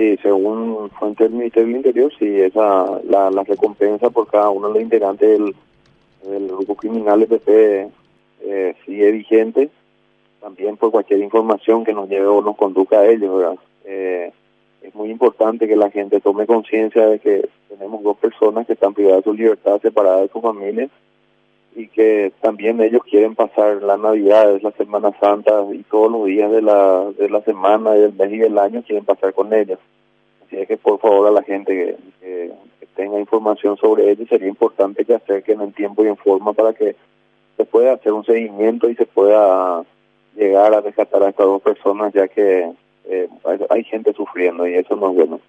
Sí, según fuentes del Ministerio del Interior, sí, esa, la, la recompensa por cada uno de los integrantes del, grupo criminal EPP eh, sigue vigente, también por cualquier información que nos lleve o nos conduzca a ellos. Eh, es muy importante que la gente tome conciencia de que tenemos dos personas que están privadas de su libertad, separadas de su familia, y que también ellos quieren pasar la Navidad, la Semana Santa y todos los días de la, de la semana, del mes y del año quieren pasar con ellos. Así es que por favor a la gente que, tenga información sobre ellos sería importante que acerquen en tiempo y en forma para que se pueda hacer un seguimiento y se pueda llegar a rescatar a estas dos personas ya que eh, hay gente sufriendo y eso no es bueno.